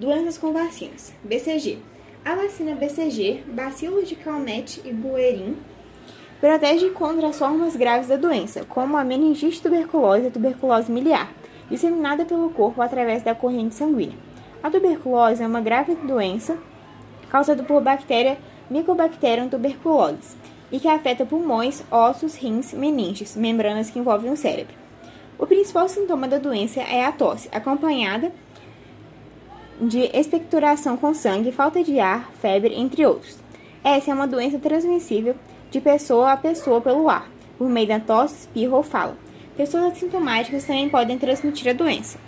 Doenças com vacinas. BCG. A vacina BCG, bacilo de Calmette e Buerin, protege contra as formas graves da doença, como a meningite tuberculose e tuberculose miliar, disseminada pelo corpo através da corrente sanguínea. A tuberculose é uma grave doença causada por bactéria Mycobacterium tuberculosis e que afeta pulmões, ossos, rins, meninges, membranas que envolvem o cérebro. O principal sintoma da doença é a tosse, acompanhada de expectoração com sangue, falta de ar, febre, entre outros. Essa é uma doença transmissível de pessoa a pessoa pelo ar, por meio da tosse, espirro ou fala. Pessoas assintomáticas também podem transmitir a doença.